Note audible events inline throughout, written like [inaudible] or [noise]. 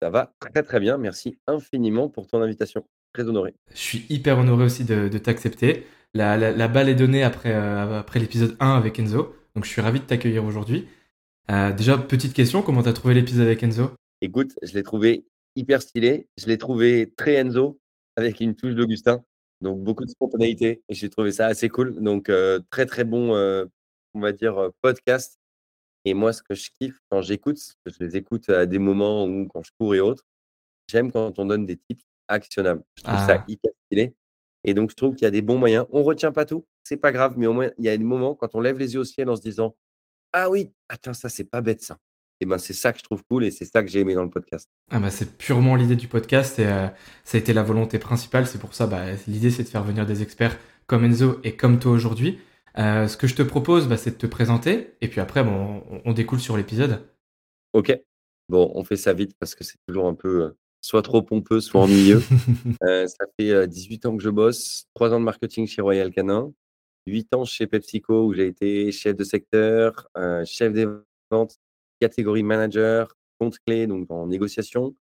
ça va très très bien. Merci infiniment pour ton invitation. Très honoré. Je suis hyper honoré aussi de, t'accepter. La, balle est donnée après, euh, après l'épisode 1 avec Enzo. Donc je suis ravi de t'accueillir aujourd'hui. Euh, déjà, petite question, comment t'as trouvé l'épisode avec Enzo? Écoute, je l'ai trouvé hyper stylé. Je l'ai trouvé très Enzo avec une touche d'Augustin. Donc beaucoup de spontanéité et j'ai trouvé ça assez cool. Donc euh, très très bon, on va dire, podcast et moi, ce que je kiffe quand j'écoute, je les écoute à des moments où, quand je cours et autres, j'aime quand on donne des tips actionnables. Je trouve ça ah. hyper stylé. Et donc, je trouve qu'il y a des bons moyens. On ne retient pas tout, c'est pas grave, mais au moins, il y a des moments quand on lève les yeux au ciel en se disant Ah oui, attends, ça, c'est pas bête ça. Et ben, c'est ça que je trouve cool et c'est ça que j'ai aimé dans le podcast. Ah bah, c'est purement l'idée du podcast et euh, ça a été la volonté principale. C'est pour ça, bah, l'idée, c'est de faire venir des experts comme Enzo et comme toi aujourd'hui. Euh, ce que je te propose, bah, c'est de te présenter, et puis après, bon, on, découle sur l'épisode. Ok. Bon, on fait ça vite parce que c'est toujours un peu euh, soit trop pompeux, soit ennuyeux. [laughs] Euh, ça fait 18 ans que je bosse, 3 ans de marketing chez Royal Canin, 8 ans chez PepsiCo où j'ai été chef de secteur, chef des ventes, catégorie manager, compte clé, donc en négociation,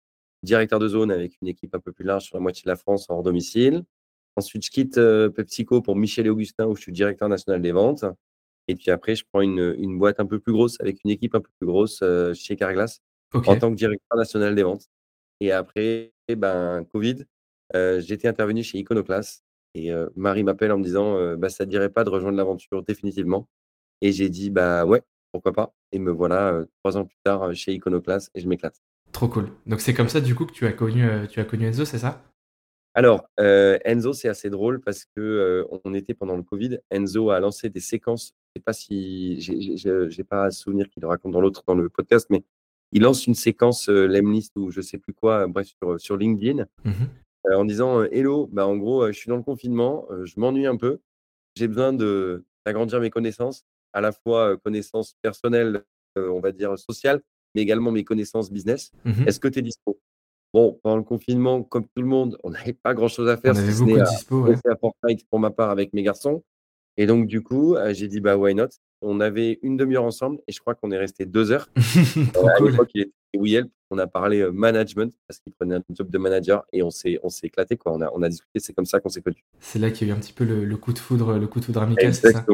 directeur de zone avec une équipe un peu plus large sur la moitié de la France hors domicile. Ensuite, je quitte PepsiCo pour Michel et Augustin, où je suis directeur national des ventes. Et puis après, je prends une, une boîte un peu plus grosse, avec une équipe un peu plus grosse chez Carglass, en tant que directeur national des ventes. Et après, ben, Covid, j'étais intervenu chez Iconoclast. Et Marie m'appelle en me disant bah, Ça ne dirait pas de rejoindre l'aventure définitivement? Et j'ai dit Bah ouais, pourquoi pas Et me voilà trois ans plus tard chez Iconoclast et je m'éclate. Trop cool. Donc c'est comme ça du coup que tu as connu, tu as connu Enzo, c'est ça? Alors, euh, Enzo, c'est assez drôle parce que euh, on était pendant le Covid. Enzo a lancé des séquences. Je sais pas si j'ai pas à souvenir qu'il le raconte dans l'autre dans le podcast, mais il lance une séquence euh, Lemlist ou je sais plus quoi, bref sur, sur LinkedIn, mmh en disant Hello, bah en gros, je suis dans le confinement, je m'ennuie un peu, j'ai besoin de d'agrandir mes connaissances, à la fois connaissances personnelles, on va dire sociales, mais également mes connaissances business. Mmh Est-ce que tu es dispo? Bon, pendant le confinement, comme tout le monde, on n'avait pas grand-chose à faire. On avait beaucoup de dispo, à Fortnite pour ma part avec mes garçons. Et donc, du coup, euh, j'ai dit, bah, why not? On avait une demi-heure ensemble et je crois qu'on est resté deux heures. [laughs] Trop euh, cool. il était on a parlé euh, management parce qu'il prenait un job de manager et on s'est, on s'est éclaté. Quoi. On, a, on a discuté, c'est comme ça qu'on s'est connus. C'est là qu'il y a eu un petit peu le, coup de foudre, le coup de foudre amical, c'est ça?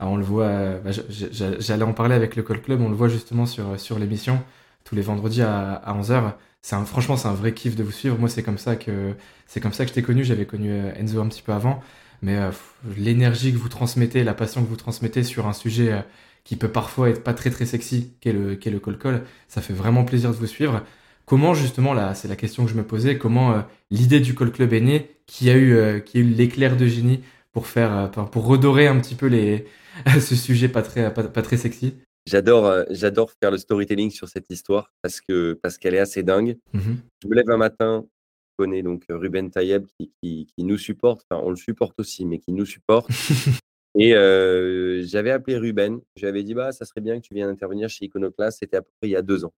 Ah, On le voit, bah, j'allais en parler avec le Call Club, on le voit justement sur, sur l'émission tous les vendredis à, à 11h c'est franchement, c'est un vrai kiff de vous suivre. Moi, c'est comme ça que c'est comme ça que je t'ai connu. J'avais connu euh, Enzo un petit peu avant, mais euh, l'énergie que vous transmettez, la passion que vous transmettez sur un sujet euh, qui peut parfois être pas très très sexy, qu'est le qu'est le col col, ça fait vraiment plaisir de vous suivre. Comment justement là, c'est la question que je me posais, comment l'idée du call club est née, qui a eu qui a eu l'éclair de génie pour faire pour redorer un petit peu les [laughs] ce sujet pas très pas très sexy? J'adore, euh, j'adore faire le storytelling sur cette histoire parce que parce qu'elle est assez dingue. Mmh je me lève un matin, je connais donc euh, Ruben Tayeb qui, qui, qui, nous supporte, enfin on le supporte aussi, mais qui nous supporte. [laughs] et euh, j'avais appelé Ruben, j'avais dit bah ça serait bien que tu viennes intervenir chez Iconoclast, c'était à peu près il y a deux ans.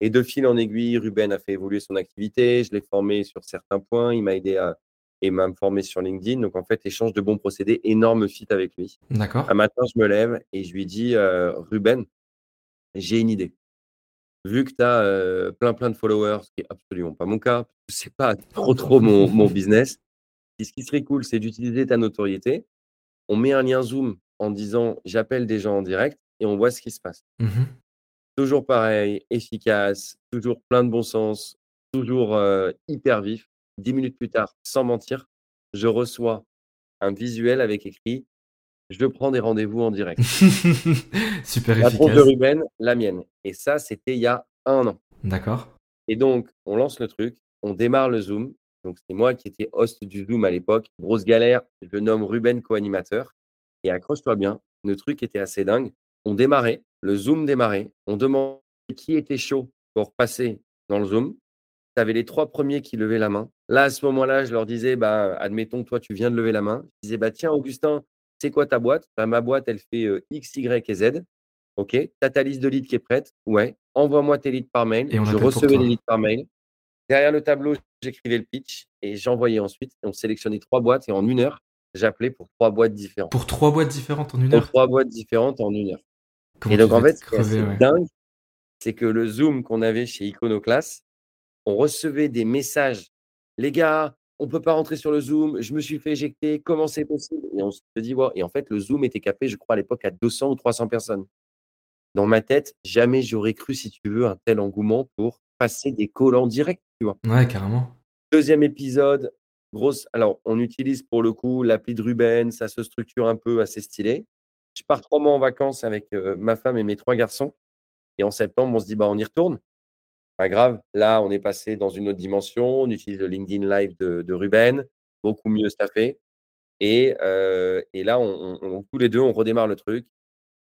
Et de fil en aiguille, Ruben a fait évoluer son activité, je l'ai formé sur certains points, il m'a aidé à et m'a formé sur LinkedIn. Donc en fait, échange de bons procédés, énorme fit avec lui. D'accord. Un matin, je me lève et je lui dis euh, Ruben, j'ai une idée. Vu que tu as euh, plein plein de followers, ce qui n'est absolument pas mon cas, c'est pas trop trop mon, mon business. Et ce qui serait cool, c'est d'utiliser ta notoriété. On met un lien Zoom en disant j'appelle des gens en direct et on voit ce qui se passe. Mmh toujours pareil, efficace, toujours plein de bon sens, toujours euh, hyper vif. Dix minutes plus tard, sans mentir, je reçois un visuel avec écrit: «Je prends des rendez-vous en direct». [laughs] Super La tronche de efficace. Ruben, la mienne et ça, c'était il y a 1 an D'accord. et donc on lance le truc, on démarre le Zoom. Donc c'est moi qui étais host du Zoom à l'époque. Grosse galère, je nomme Ruben co-animateur et accroche-toi bien, le truc était assez dingue. On démarrait, le Zoom démarrait, on demandait qui était chaud pour passer dans le Zoom. Tu avais les 3 premiers qui levaient la main. Là, à ce moment-là, je leur disais: «Bah, admettons, toi, tu viens de lever la main». Je disais: «Bah, tiens, Augustin, c'est quoi ta boîte?» «Bah, ma boîte, elle fait, heu, X, Y et Z». «OK. Tu as ta liste de leads qui est prête?» «Ouais». «Envoie-moi tes leads par mail». Et on Je pour recevais les leads par mail. Derrière le tableau, j'écrivais le pitch et j'envoyais ensuite. On sélectionnait 3 boîtes et en 1 heure, j'appelais pour 3 boîtes différentes. Pour 3 boîtes différentes en 1 Pour heure? 3 boîtes différentes en 1 heure Comment et donc en fait, assez ouais. dingue, c'est que le Zoom qu'on avait chez Iconoclast, on recevait des messages: «Les gars, on peut pas rentrer sur le Zoom, je me suis fait éjecter, comment c'est possible?» et on se dit: et en fait, le Zoom était capé, je crois, à l'époque, à 200 ou 300 personnes. Dans ma tête, jamais j'aurais cru, si tu veux, un tel engouement pour passer des calls en direct, tu vois? Ouais, carrément. 2e épisode, grosse alors on utilise pour le coup l'appli de Ruben, ça se structure un peu assez stylé. Je pars 3 mois en vacances avec, heu, ma femme et mes 3 garçons et en septembre, on se dit: «Bah, on y retourne». Pas grave, là, on est passé dans une autre dimension, on utilise le LinkedIn Live de de Ruben, beaucoup mieux staffé et heu et là, on on tous les 2, on redémarre le truc.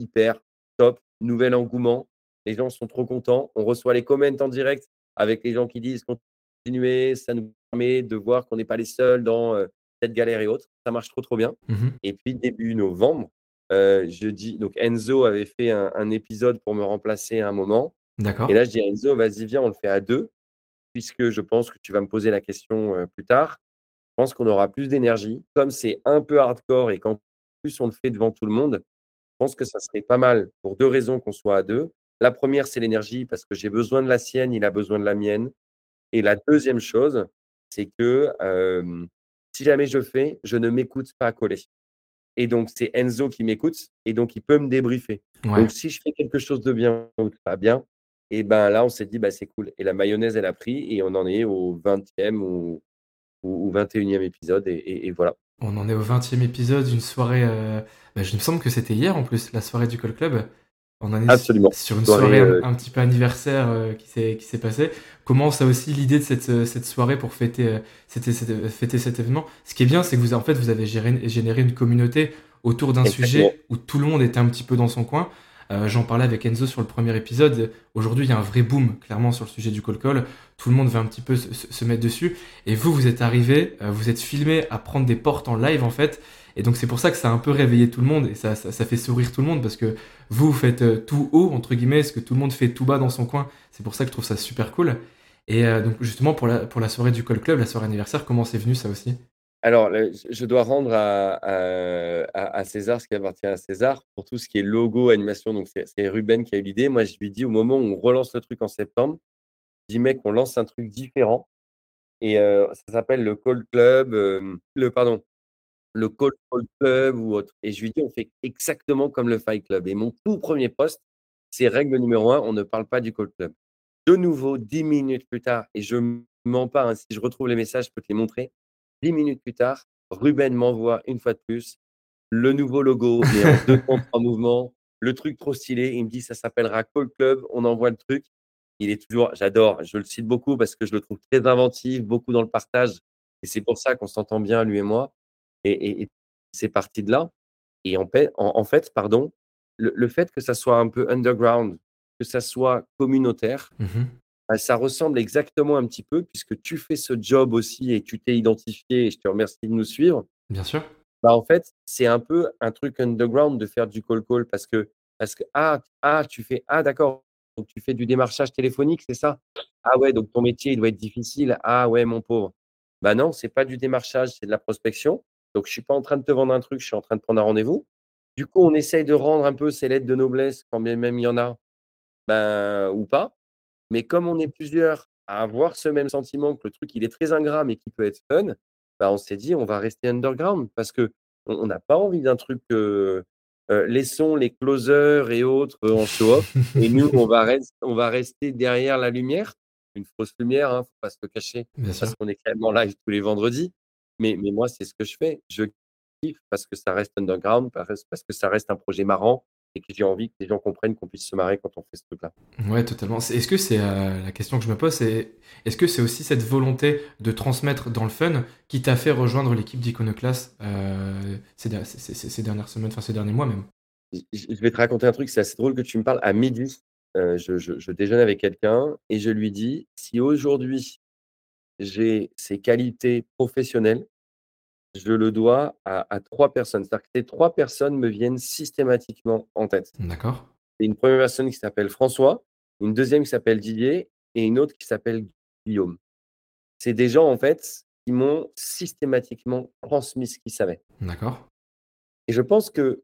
Hyper, top, nouvel engouement. Les gens sont trop contents. On reçoit les comments en direct avec les gens qui disent: «Continuez, ça nous permet de voir qu'on n'est pas les seuls dans, heu, cette galère et autres». Ça marche trop, trop bien Mmh mh. et puis début novembre, heu, je dis donc Enzo avait fait un un épisode pour me remplacer à un moment et là, je dis à Enzo: «Vas-y, viens, on le fait à 2 puisque je pense que tu vas me poser la question, plus tard. Je pense qu'on aura plus d'énergie. Comme c'est un peu hardcore et qu'en plus on le fait devant tout le monde, je pense que ça serait pas mal pour 2 raisons qu'on soit à 2. La 1re, c'est l'énergie parce que j'ai besoin de la sienne, il a besoin de la mienne et la 2e chose, c'est que, si jamais je fais, je ne m'écoute pas coller et donc c'est Enzo qui m'écoute et donc il peut me débriefer. Ouais. Donc si je fais quelque chose de bien ou de pas bien et ben, là, on s'est dit: «Bah, c'est cool» et la mayonnaise, elle a pris et on en est au 20e ou ou ou 21e épisode et et et voilà. On en est au 20e épisode, une soirée, heu, bah, je me semble que c'était hier en plus, la soirée du Call Club. On en est Absolument. sur une Soirée, soirée un petit peu anniversaire, heu, qui s'est passée. Comment ça aussi l'idée de cette, cette soirée pour fêter, fêter cet événement? Ce qui est bien, c'est que vous en fait, vous avez géré généré une communauté autour d'un sujet où tout le monde était un petit peu dans son coin. Heu, j'en parlais avec Enzo sur le 1er épisode. Aujourd'hui, il y a un vrai boom, clairement, sur le sujet du cold call. Tout le monde veut un petit peu se se mettre dessus et vous, vous êtes arrivés, heu, vous êtes filmés à prendre des portes en live, en fait et donc c'est pour ça que ça a un peu réveillé tout le monde et ça ça ça fait sourire tout le monde parce que vous, vous faites, heu, «tout haut» entre guillemets, ce que tout le monde fait tout bas dans son coin. C'est pour ça que je trouve ça super cool et heu, donc justement pour la pour la soirée du Call Club, la soirée anniversaire, comment c'est venu ça aussi? Alors je dois rendre à César ce qui appartient à César. Pour tout ce qui est logo, animation, donc c'est Ruben qui a eu l'idée. Moi, je lui dis au moment où on relance le truc en septembre, je dis: «Mec, on lance un truc différent et heu, ça s'appelle le Call Club, hem, le pardon, le Call Club ou autre» et je lui dis: «On fait exactement comme le Fight Club» et mon tout 1er post, c'est règle numéro 1, on ne parle pas du Call Club. De nouveau, 10 minutes plus tard et je mens pas, hein, si je retrouve les messages, je peux te les montrer. 10 minutes plus tard, Ruben m'envoie une fois de plus le nouveau logo, mais en 2 temps 3 mouvements, le truc trop stylé. Il me dit: «Ça s'appellera Call Club», on envoie le truc. Il est toujours j'adore, je le cite beaucoup parce que je le trouve très inventif, beaucoup dans le partage et c'est pour ça qu'on s'entend bien lui et moi et c'est parti de là et en fait, pardon, le fait que ça soit un peu underground, que ça soit communautaire, Mmh mh. Bah, ça ressemble exactement un petit peu puisque tu fais ce job aussi et tu t'es identifié et je te remercie de nous suivre. Bien sûr. Bah, en fait, c'est un peu un truc underground de faire du call call parce que parce que ah ah, tu fais ah d'accord, donc tu fais du démarchage téléphonique, c'est ça? Ah ouais, donc ton métier, il doit être difficile. Ah ouais, mon pauvre. Bah, non, c'est pas du démarchage, c'est de la prospection. Donc je suis pas en train de te vendre un truc, je suis en train de prendre un rendez-vous. Du coup, on essaye de rendre un peu ces lettres de noblesse quand bien même il y en a, ben, ou pas. Mais comme on est plusieurs à avoir ce même sentiment que le truc, il est très ingrat, mais qui peut être fun, bah, on s'est dit: «On va rester underground» parce qu'on on n'a pas envie d'un truc, heu heu, laissons les closers et autres, heu, en show off et nous, on va res on va rester derrière la lumière. Une fausse lumière, hein, faut pas se le cacher Bien parce qu'on est quand même en live tous les vendredis. Mais mais moi, c'est ce que je fais. Je kiffe, parce que ça reste underground, parce parce que ça reste un projet marrant et que j'ai envie que les gens comprennent qu'on puisse se marrer quand on fait ce truc-là. Ouais, totalement. Est-ce que c'est euh, la question que je me pose, c'est est-ce que c'est aussi cette volonté de transmettre dans le fun qui t'a fait rejoindre l'équipe d'Iconoclast euh, ces, der- ces- ces- ces dernières semaines, enfin ces derniers mois même? Je vais te raconter un truc, c'est assez drôle que tu me parles. À midi, je je je déjeune avec quelqu'un et je lui dis: «Si aujourd'hui j'ai ces qualités professionnelles, je le dois à à 3 personnes». C'est-à-dire que ces 3 personnes me viennent systématiquement en tête. D'accord. Une première personne qui s'appelle François, une deuxième qui s'appelle Didier et une autre qui s'appelle Guillaume. C'est des gens, en fait, qui m'ont systématiquement transmis ce qu'ils savaient D'accord. et je pense que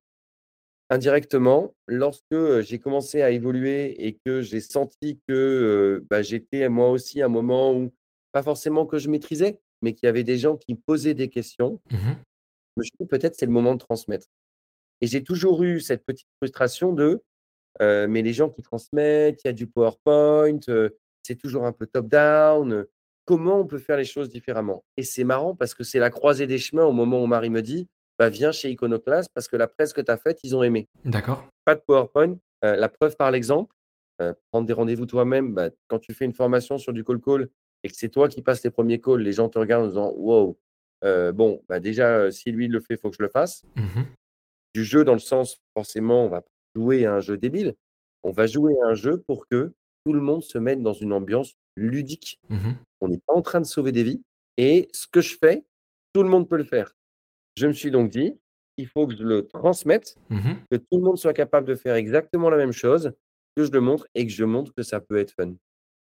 Indirectement, lorsque, heu, j'ai commencé à évoluer et que j'ai senti que, heu, bah, j'étais moi aussi à un moment où, pas forcément que je maîtrisais, mais qu'il y avait des gens qui posaient des questions, Mhm. je me suis dit: «Peut-être c'est le moment de transmettre» et j'ai toujours eu cette petite frustration de, heu, mais les gens qui transmettent, il y a du PowerPoint, heu, c'est toujours un peu top down, heu, comment on peut faire les choses différemment? Et c'est marrant parce que c'est la croisée des chemins au moment où Marie me dit: «Bah, viens chez Iconoclast parce que la presse que tu as faite, ils ont aimé». D'accord. Pas de PowerPoint, la preuve par l'exemple, prendre des rendez-vous toi-même, bah, quand tu fais une formation sur du cold call et que c'est toi qui passes les premiers calls, les gens te regardent en disant: «Wow, heu, bon, bah, déjà, heu, si lui le fait, il faut que je le fasse». Mhm. Du jeu dans le sens, forcément, on va pas jouer à un jeu débile, on va jouer à un jeu pour que tout le monde se mette dans une ambiance ludique. Mhm. On n'est pas en train de sauver des vies et ce que je fais, tout le monde peut le faire. Je me suis donc dit: «Il faut que je le transmette Mhm. que tout le monde soit capable de faire exactement la même chose, que je le montre et que je montre que ça peut être fun.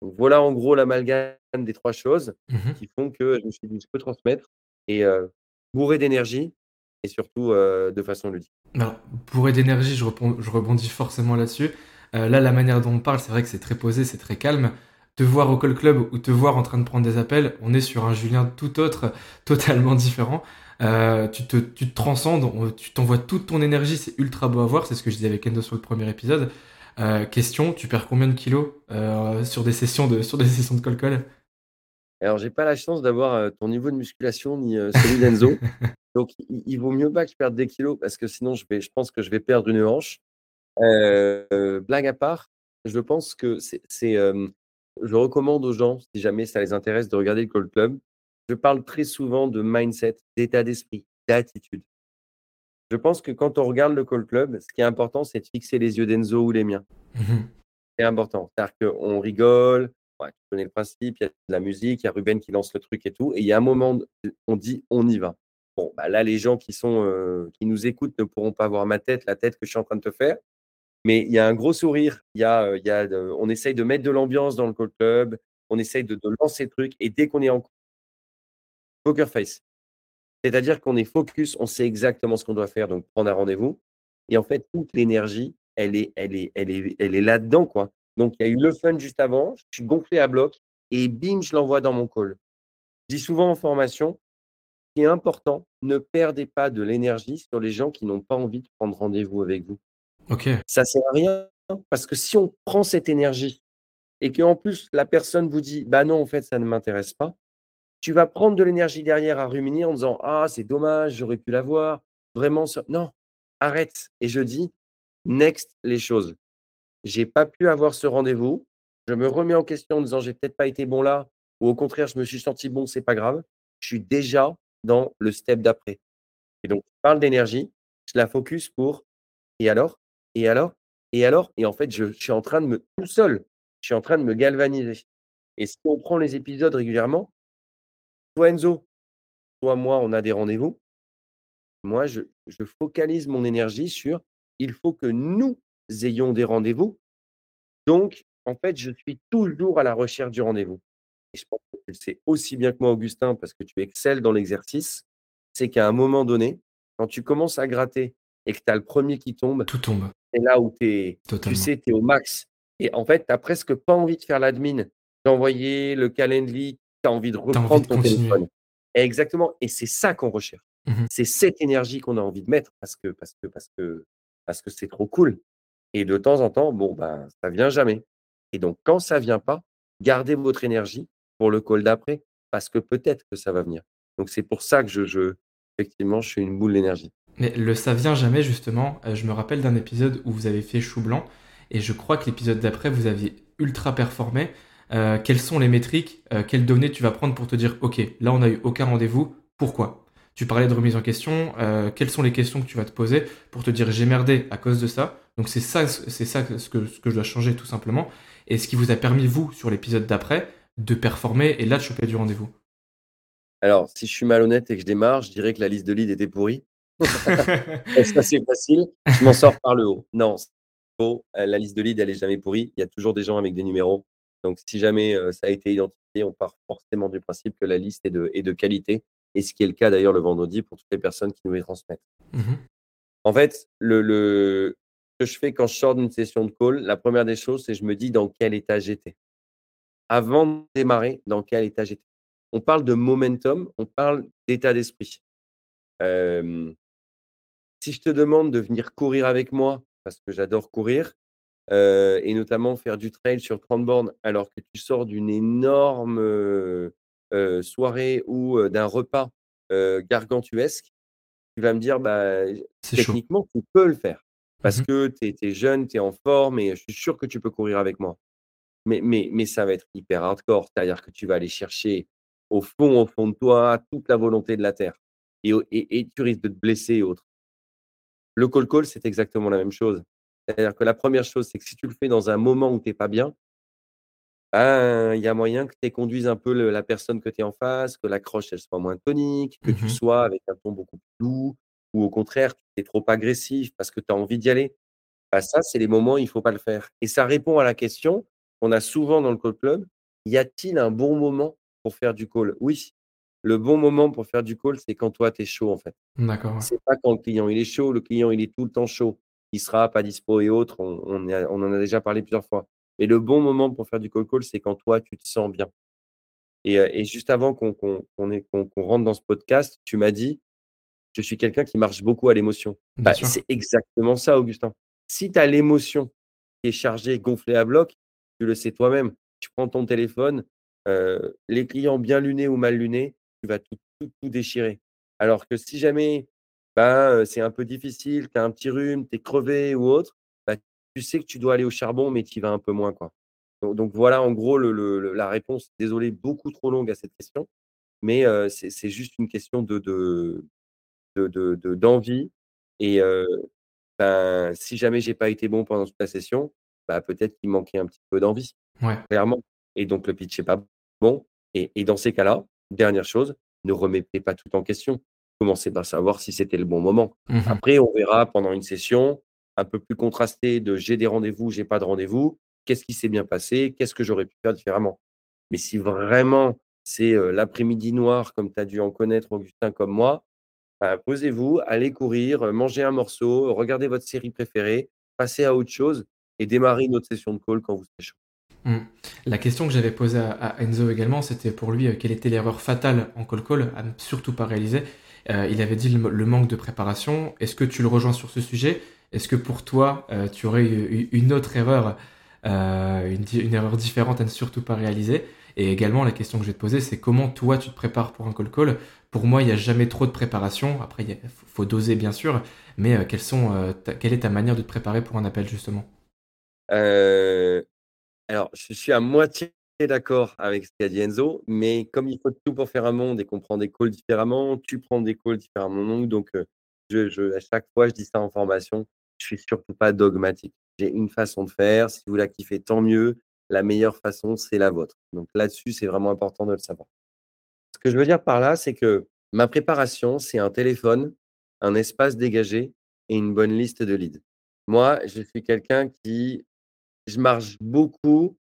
Donc voilà en gros l'amalgame des 3 choses Mhm. qui font que je me suis dit: «Je peux transmettre» et bourré d'énergie et surtout, de façon ludique. Alors, bourré d'énergie, je, rebondis forcément là-dessus. Euh, là, la manière dont on parle, c'est vrai que c'est très posé, c'est très calme. Te voir au call club ou te voir en train de prendre des appels, on est sur un Julien tout autre, [laughs] totalement différent. Euh, tu, te, tu te transcendes, on- tu t'envoies toute ton énergie, c'est ultra beau à voir, c'est ce que je disais avec Endo sur le premier épisode. Euh, question, tu perds combien de kilos euh, sur des sessions de sur des [laughs] sessions de call Alors j'ai pas la chance d'avoir, heu, ton niveau de musculation ni, celui d'Enzo, [laughs] donc il il vaut mieux pas que je perde des kilos parce que sinon je vais je pense que je vais perdre une hanche. Blague à part, je pense que c'est je recommande aux gens, si jamais ça les intéresse, de regarder le Call Club. Je parle très souvent de mindset, d'état d'esprit, d'attitude. Je pense que quand on regarde le Call Club, ce qui est important, c'est de fixer les yeux d'Enzo ou les miens. Mhm. C'est important. C'est-à-dire qu'on rigole, ouais, tu connais le principe, il y a de la musique, il y a Ruben qui lance le truc et tout et il y a un moment, on dit: «On y va». Bon, bah, là, les gens qui sont, heu, qui nous écoutent ne pourront pas voir ma tête, la tête que je suis en train de te faire. Mais il y a un gros sourire, il y a, heu, il y a de on essaye de mettre de l'ambiance dans le call club, on essaye de de lancer le truc et dès qu'on est en poker face. C'est-à-dire qu'on est focus, on sait exactement ce qu'on doit faire, donc prendre un rendez-vous et en fait, toute l'énergie, elle est elle est elle est elle est là-dedans, quoi. Donc il y a eu le fun juste avant, je suis gonflé à bloc et bim, je l'envoie dans mon call. Je dis souvent en formation, ce qui est important, ne perdez pas de l'énergie sur les gens qui n'ont pas envie de prendre rendez-vous avec vous. Ok. Ça sert à rien parce que si on prend cette énergie et qu'en plus la personne vous dit: «Bah non, en fait, ça ne m'intéresse pas», tu vas prendre de l'énergie derrière à ruminer en disant: «Ah, c'est dommage, j'aurais pu l'avoir, vraiment ça» non, arrête et je dis: «Next les choses». J'ai pas pu avoir ce rendez-vous, je me remets en question en disant: «J'ai peut-être pas été bon là» ou au contraire, je me suis senti bon, c'est pas grave. Je suis déjà dans le step d'après et donc je parle d'énergie, je la focus pour: «Et alors? Et alors? Et alors?» et en fait, je je suis en train de me tout seul, je suis en train de me galvaniser et si on prend les épisodes régulièrement, soit Enzo, soit moi, on a des rendez-vous. Moi, je je focalise mon énergie sur: «Il faut que nous ayons des rendez-vous». Donc en fait, je suis toujours à la recherche du rendez-vous et je pense que tu le sais aussi bien que moi, Augustin, parce que tu excelles dans l'exercice. C'est qu'à un moment donné, quand tu commences à gratter et que tu as le premier qui tombe, Tout tombe, c'est là où tu es tu totalement. sais, tu es au max et en fait, tu as presque pas envie de faire l'admin, d'envoyer le Calendly, tu as envie de envie reprendre de ton continuer. téléphone. Exactement et c'est ça qu'on recherche. Mhm. C'est cette énergie qu'on a envie de mettre parce que parce que parce que parce que c'est trop cool et de temps en temps, bon, ben, ça vient jamais et donc quand ça vient pas, gardez votre énergie pour le call d'après parce que peut-être que ça va venir. Donc c'est pour ça que je je effectivement, je suis une boule d'énergie. Mais le ça vient jamais justement, heu, je me rappelle d'un épisode où vous avez fait chou blanc et je crois que l'épisode d'après vous aviez ultra performé. Heu, quelles sont les métriques, heu, quelles données tu vas prendre pour te dire: «OK, là on a eu aucun rendez-vous, pourquoi?» Tu parlais de remise en question, heu, quelles sont les questions que tu vas te poser pour te dire: «J'ai merdé à cause de ça, donc c'est ça c'est ça ce que ce que je dois changer tout simplement» et ce qui vous a permis vous, sur l'épisode d'après, de performer et là de choper du rendez-vous? Alors, si je suis malhonnête et que je démarre, je dirais que la liste de leads était pourrie. [laughs] Ça, c'est facile? Je m'en sors par le haut. Non, la liste de leads, elle est jamais pourrie. Il y a toujours des gens avec des numéros. Donc si jamais, ça a été identifié, on part forcément du principe que la liste est de est de qualité et ce qui est le cas d'ailleurs le vendredi pour toutes les personnes qui nous les transmettent. Mmh En fait, le le ce que je fais quand je sors d'une session de call, la première des choses, c'est je me dis dans quel état j'étais. Avant de démarrer, dans quel état j'étais. On parle de momentum, on parle d'état d'esprit. Si je te demande de venir courir avec moi, parce que j'adore courir, heu et notamment faire du trail sur 30 bornes alors que tu sors d'une énorme, heu heu, soirée ou, d'un repas, gargantuesque, tu vas me dire: «Bah, chaud. techniquement, tu peux le faire parce Mmh que tu es jeune, tu es en forme et je suis sûr que tu peux courir avec moi». Mais mais mais ça va être hyper hardcore, c'est-à-dire que tu vas aller chercher au fond, au fond de toi, toute la volonté de la terre et et et tu risques de te blesser et autres. Le call call, c'est exactement la même chose. C'est-à-dire que la première chose, c'est que si tu le fais dans un moment où tu es pas bien, ben, il y a moyen que tu conduises un peu le la personne que tu es en face, que l'accroche, elle soit moins tonique, que tu Mmh sois avec un ton beaucoup plus doux ou au contraire, tu es trop agressif parce que tu as envie d'y aller. Bah, ça, c'est les moments où il faut pas le faire et ça répond à la question qu'on a souvent dans le call club: «Y a-t-il un bon moment pour faire du call?» oui, le bon moment pour faire du call, c'est quand toi, tu es chaud, en fait. D'accord. C'est pas quand le client, il est chaud, le client, il est tout le temps chaud. Sera pas dispo et autres, on on y a on en a déjà parlé plusieurs fois. Mais le bon moment pour faire du call call, c'est quand toi, tu te sens bien et heu et juste avant qu'on rentre dans ce podcast, tu m'as dit: «Je suis quelqu'un qui marche beaucoup à l'émotion». Bah, c'est exactement ça, Augustin. Si tu as l'émotion qui est chargée, gonflée à bloc, tu le sais toi-même. Tu prends ton téléphone, heu, les clients bien lunés ou mal lunés, tu vas tout tout tout déchirer. Alors que si jamais, ben, heu, c'est un peu difficile, tu as un petit rhume, tu es crevé ou autre, bah, tu sais que tu dois aller au charbon, mais tu y vas un peu moins, quoi. Donc donc voilà en gros le le le la réponse. Désolé, beaucoup trop longue à cette question, mais c'est juste une question de de de de de d'envie et ben, si jamais j'ai pas été bon pendant toute la session, bah, peut-être qu'il manquait un petit peu d'envie, Ouais. clairement et donc le pitch est pas bon et et dans ces cas-là, dernière chose, ne remettez pas tout en question. Commencez par savoir si c'était le bon moment. Mmh Après, on verra pendant une session un peu plus contrastée de j'ai des rendez-vous, j'ai pas de rendez-vous. Qu'est-ce qui s'est bien passé? Qu'est-ce que j'aurais pu faire différemment? Mais si vraiment c'est, l'après-midi noir comme tu as dû en connaître Augustin comme moi, bah, posez-vous, allez courir, mangez un morceau, regardez votre série préférée, passez à autre chose et démarrez une autre session de call quand vous serez chaud. Mmh. La question que j'avais posée à, à Enzo également, c'était pour lui euh, quelle était l'erreur fatale en call call à ne surtout pas réaliser? Euh, il avait dit le, manque de préparation. Est-ce que tu le rejoins sur ce sujet? Est-ce que pour toi, euh, tu aurais eu une autre erreur, euh, une, erreur différente à ne surtout pas réaliser? Et également, la question que je vais te poser, c'est comment toi tu te prépares pour un call call? Pour moi, il n'y a jamais trop de préparation. Après, il faut, doser bien sûr, mais quelle est ta manière de te préparer pour un appel justement? Alors je suis à moitié d'accord avec ce qu'a dit Enzo, mais comme il faut tout pour faire un monde et qu'on prend des calls différemment, tu prends des calls différemment donc je à chaque fois je dis ça en formation, je suis surtout pas dogmatique. J'ai une façon de faire, si vous la kiffez tant mieux, la meilleure façon c'est la vôtre. Donc là-dessus, c'est vraiment important de le savoir. Ce que je veux dire par là, c'est que ma préparation, c'est un téléphone, un espace dégagé et une bonne liste de leads. Moi, je suis quelqu'un qui je marche beaucoup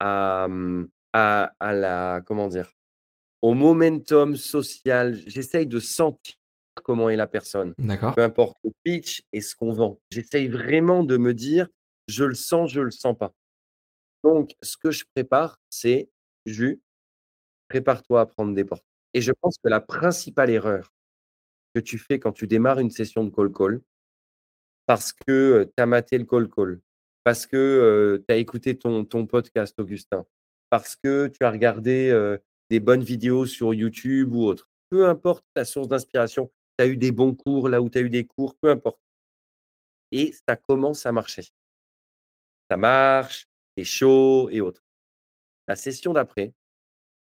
à, à à la comment dire? Au momentum social. J'essaye de sentir comment est la personne, D'accord peu importe le pitch et ce qu'on vend. J'essaye vraiment de me dire: «Je le sens, je le sens pas». Donc ce que je prépare, c'est: «Jus, prépare-toi à prendre des portes» et je pense que la principale erreur que tu fais quand tu démarres une session de call call, parce que, tu as maté le call call, parce que, tu as écouté ton ton podcast Augustin, parce que tu as regardé, des bonnes vidéos sur YouTube ou autre. Peu importe ta source d'inspiration, tu as eu des bons cours, là où tu as eu des cours, peu importe. Et ça commence à marcher. Ça marche, tu chaud et autres. La session d'après,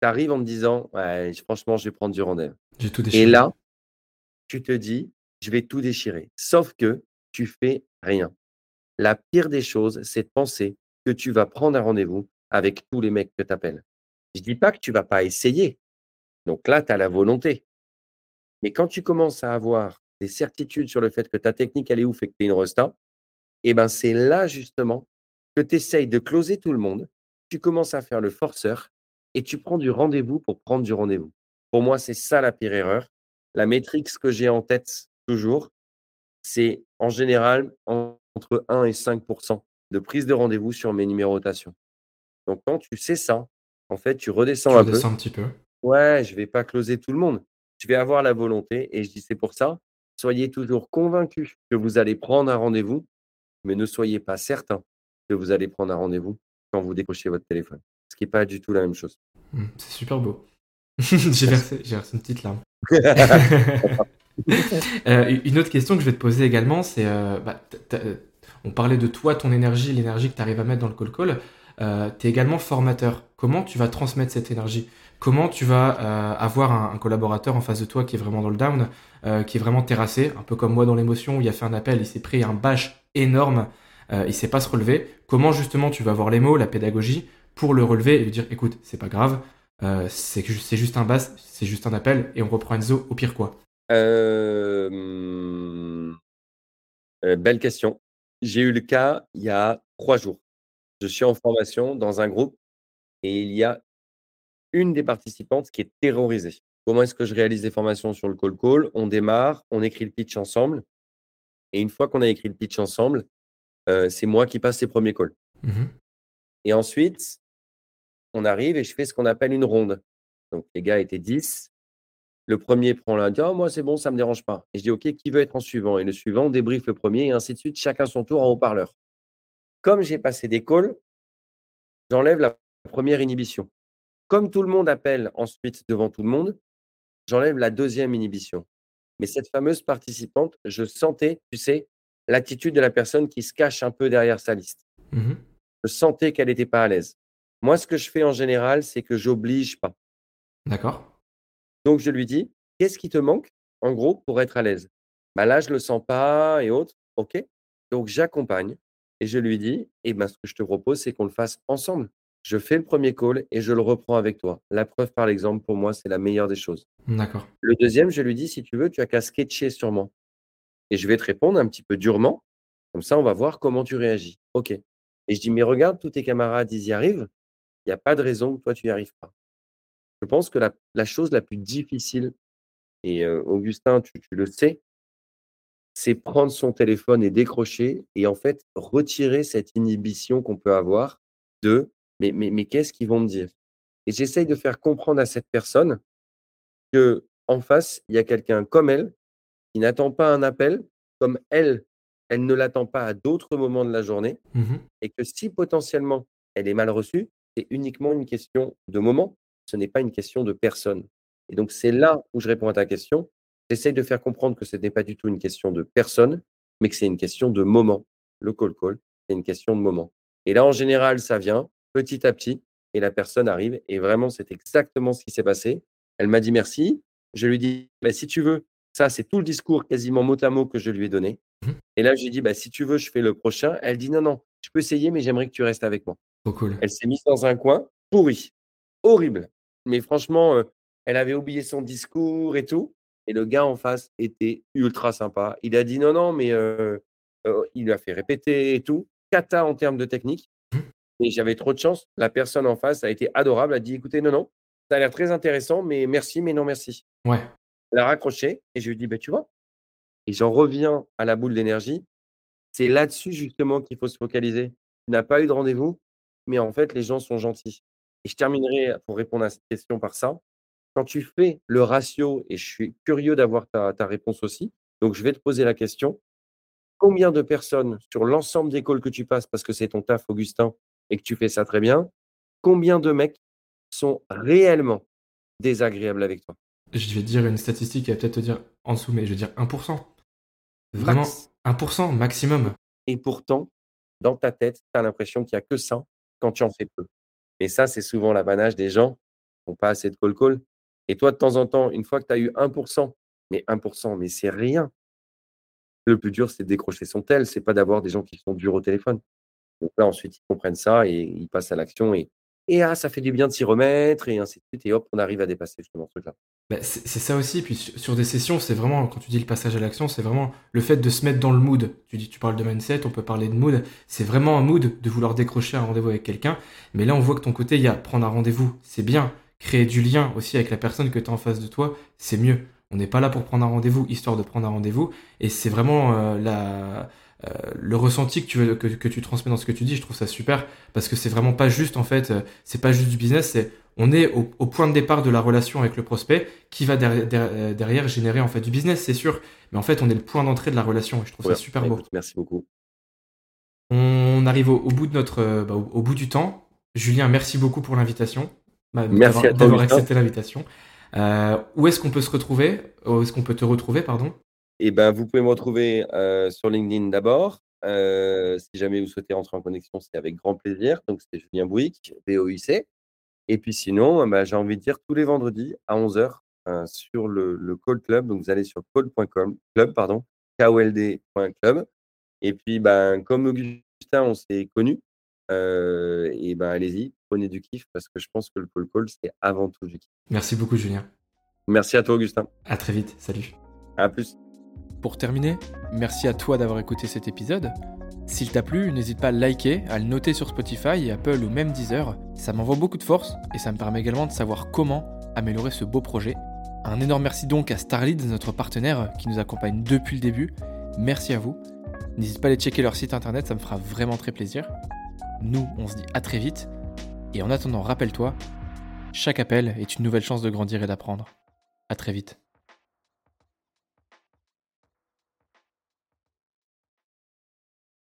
tu arrives en me disant: «Ouais, franchement, je vais prendre du rendez-vous». J'ai tout Et là, tu te dis: «Je vais tout déchirer». Sauf que tu fais rien. La pire des choses, c'est de penser que tu vas prendre un rendez-vous avec tous les mecs que tu appelles. Je dis pas que tu vas pas essayer. Donc là, tu as la volonté. Mais quand tu commences à avoir des certitudes sur le fait que ta technique, elle est ouf et que tu es une resta, et ben c'est là justement que tu essayes de closer tout le monde. Tu commences à faire le forceur et tu prends du rendez-vous pour prendre du rendez-vous. Pour moi, c'est ça la pire erreur. La métrique que j'ai en tête toujours, c'est en général entre 1 et 5 de prise de rendez-vous sur mes numérotations. Donc quand tu sais ça, en fait, tu redescends tu un redescends peu. un petit peu. Ouais, je vais pas closer tout le monde. Je vais avoir la volonté et je dis c'est pour ça, soyez toujours convaincus que vous allez prendre un rendez-vous, mais ne soyez pas certain que vous allez prendre un rendez-vous quand vous décrochez votre téléphone. Ce qui n'est pas du tout la même chose. Mmh, c'est super beau. [laughs] j'ai versé, une petite larme. [laughs] [laughs] [laughs] Euh, une autre question que je vais te poser également, c'est, euh, bah, on parlait de toi, ton énergie, l'énergie que tu arrives à mettre dans le call call. Euh, tu es également formateur. Comment tu vas transmettre cette énergie? Comment tu vas euh, avoir un, collaborateur en face de toi qui est vraiment dans le down, euh, qui est vraiment terrassé, un peu comme moi dans l'émotion, où il a fait un appel, il s'est pris un bâche énorme, euh, il sait pas se relever. Comment justement tu vas avoir les mots, la pédagogie, pour le relever et lui dire écoute, c'est pas grave, c'est juste un basse, c'est juste un appel, et on reprend Enzo, au pire quoi? Belle question. J'ai eu le cas il y a trois jours. Je suis en formation dans un groupe et il y a une des participantes qui est terrorisée. Comment est-ce que je réalise des formations sur le call call? On démarre, on écrit le pitch ensemble. Et une fois qu'on a écrit le pitch ensemble, euh, c'est moi qui passe les premiers calls. Mmh et ensuite, on arrive et je fais ce qu'on appelle une ronde. Donc, les gars étaient 10. Le premier prend là, dit oh, Moi, c'est bon, ça ne me dérange pas. Et je dis Ok, qui veut être en suivant? Et le suivant débriefe le premier, et ainsi de suite, chacun son tour en haut-parleur. Comme j'ai passé des calls, j'enlève la première inhibition. Comme tout le monde appelle ensuite devant tout le monde, j'enlève la deuxième inhibition. Mais cette fameuse participante, je sentais, tu sais, l'attitude de la personne qui se cache un peu derrière sa liste. Mmh je sentais qu'elle n'était pas à l'aise. Moi, ce que je fais en général, c'est que j'oblige pas. D'accord. Donc, je lui dis, qu'est-ce qui te manque, en gros, pour être à l'aise? Bah Là, je ne le sens pas et autres. OK. Donc, j'accompagne. Et je lui dis, eh ben, ce que je te propose, c'est qu'on le fasse ensemble. Je fais le premier call et je le reprends avec toi. La preuve par l'exemple, pour moi, c'est la meilleure des choses. D'accord. Le deuxième, je lui dis, si tu veux, tu as qu'à sketcher sur moi. Et je vais te répondre un petit peu durement. Comme ça, on va voir comment tu réagis. OK. Et je dis, mais regarde, tous tes camarades, ils y arrivent. Il n'y a pas de raison que toi, tu n'y arrives pas. Je pense que la, chose la plus difficile, et euh, Augustin, tu le sais, c'est prendre son téléphone et décrocher et en fait retirer cette inhibition qu'on peut avoir de mais, mais, mais qu'est-ce qu'ils vont me dire? Et j'essaye de faire comprendre à cette personne que en face, il y a quelqu'un comme elle qui n'attend pas un appel, comme elle, elle ne l'attend pas à d'autres moments de la journée, mmh et que si potentiellement elle est mal reçue, c'est uniquement une question de moment, ce n'est pas une question de personne. Et donc c'est là où je réponds à ta question, J'essaye de faire comprendre que ce n'est pas du tout une question de personne, mais que c'est une question de moment. Le call-call, c'est une question de moment. Et là, en général, ça vient petit à petit et la personne arrive. Et vraiment, c'est exactement ce qui s'est passé. Elle m'a dit merci. Je lui dis, bah, si tu veux, ça, c'est tout le discours quasiment mot à mot que je lui ai donné. Mmh. Et là, je lui dis, bah, si tu veux, je fais le prochain. Elle dit, non, non, je peux essayer, mais j'aimerais que tu restes avec moi. cool. Elle s'est mise dans un coin pourri, horrible. Mais franchement, euh, elle avait oublié son discours et tout. Et le gars en face était ultra sympa. Il a dit non, non, mais il lui a fait répéter et tout. Cata en termes de technique. Mmh. Et j'avais trop de chance. La personne en face a été adorable. Elle a dit écoutez, non, non, ça a l'air très intéressant, mais merci, mais non, merci. Ouais. Elle a raccroché et je lui ai dit bah, tu vois. Et j'en reviens à la boule d'énergie. C'est là-dessus justement qu'il faut se focaliser. Tu n'as pas eu de rendez-vous, mais en fait, les gens sont gentils. Et je terminerai pour répondre à cette question par ça quand tu fais le ratio, et je suis curieux d'avoir ta, réponse aussi, donc je vais te poser la question, combien de personnes sur l'ensemble des calls que tu passes, parce que c'est ton taf, Augustin, et que tu fais ça très bien, combien de mecs sont réellement désagréables avec toi? Je vais dire une statistique qui va peut-être te dire en dessous, mais je vais dire 1%. Vraiment, 1% maximum. Et pourtant, dans ta tête, tu as l'impression qu'il n'y a que ça quand tu en fais peu. Mais ça, c'est souvent l'avanage des gens qui n'ont pas assez de call-call. Et toi, de temps en temps, une fois que tu as eu 1%, mais 1%, mais c'est rien. Le plus dur, c'est de décrocher son tel, c'est pas d'avoir des gens qui sont durs au téléphone. Donc là, ensuite, ils comprennent ça et ils passent à l'action et, et ah, ça fait du bien de s'y remettre et ainsi de suite. Et hop, on arrive à dépasser justement ce truc-là. Bah, c'est ça aussi. Puis sur des sessions, c'est vraiment, quand tu dis le passage à l'action, c'est vraiment le fait de se mettre dans le mood. Tu dis, tu parles de mindset, on peut parler de mood. C'est vraiment un mood de vouloir décrocher un rendez-vous avec quelqu'un. Mais là, on voit que ton côté, il y a prendre un rendez-vous, c'est bien. Créer du lien aussi avec la personne que tu as en face de toi, c'est mieux. On n'est pas là pour prendre un rendez-vous, histoire de prendre un rendez-vous. Et c'est vraiment euh, la, le ressenti que tu, veux, que, que, tu transmets dans ce que tu dis. Je trouve ça super parce que c'est vraiment pas juste, en fait, euh, c'est pas juste du business, c'est on est au, point de départ de la relation avec le prospect qui va derrière, générer en fait du business, c'est sûr. Mais en fait, on est le point d'entrée de la relation et je trouve ça super beau. merci beaucoup. On arrive au, bout de notre, euh, bah, au, bout du temps. Julien, merci beaucoup pour l'invitation. Bah, merci d'avoir accepté l'invitation. Euh, où est-ce qu'on peut se retrouver? Où est-ce qu'on peut te retrouver, pardon? Eh ben, vous pouvez me retrouver euh, sur LinkedIn d'abord. si jamais vous souhaitez rentrer en connexion, c'est avec grand plaisir. Donc, c'est Julien Bouic, BOIC. Et puis sinon, bah, j'ai envie de dire tous les vendredis à 11h sur le, le, Call Club. Donc, vous allez sur call.com, club, pardon, KOLD.club. Et puis, ben, comme Augustin, on s'est connus, et ben, allez-y, prenez du kiff parce que je pense que le Call Call, c'est avant tout du kiff. Merci beaucoup, Julien. Merci à toi, Augustin. À très vite. Salut. À plus. Pour terminer, merci à toi d'avoir écouté cet épisode. S'il t'a plu, n'hésite pas à liker, à le noter sur Spotify, Apple ou même Deezer. Ça m'envoie beaucoup de force et ça me permet également de savoir comment améliorer ce beau projet. Un énorme merci donc à Starlead, notre partenaire qui nous accompagne depuis le début. Merci à vous. N'hésite pas à aller checker leur site internet, ça me fera vraiment très plaisir. Nous, on se dit à très vite. Et en attendant, rappelle-toi, chaque appel est une nouvelle chance de grandir et d'apprendre. À très vite.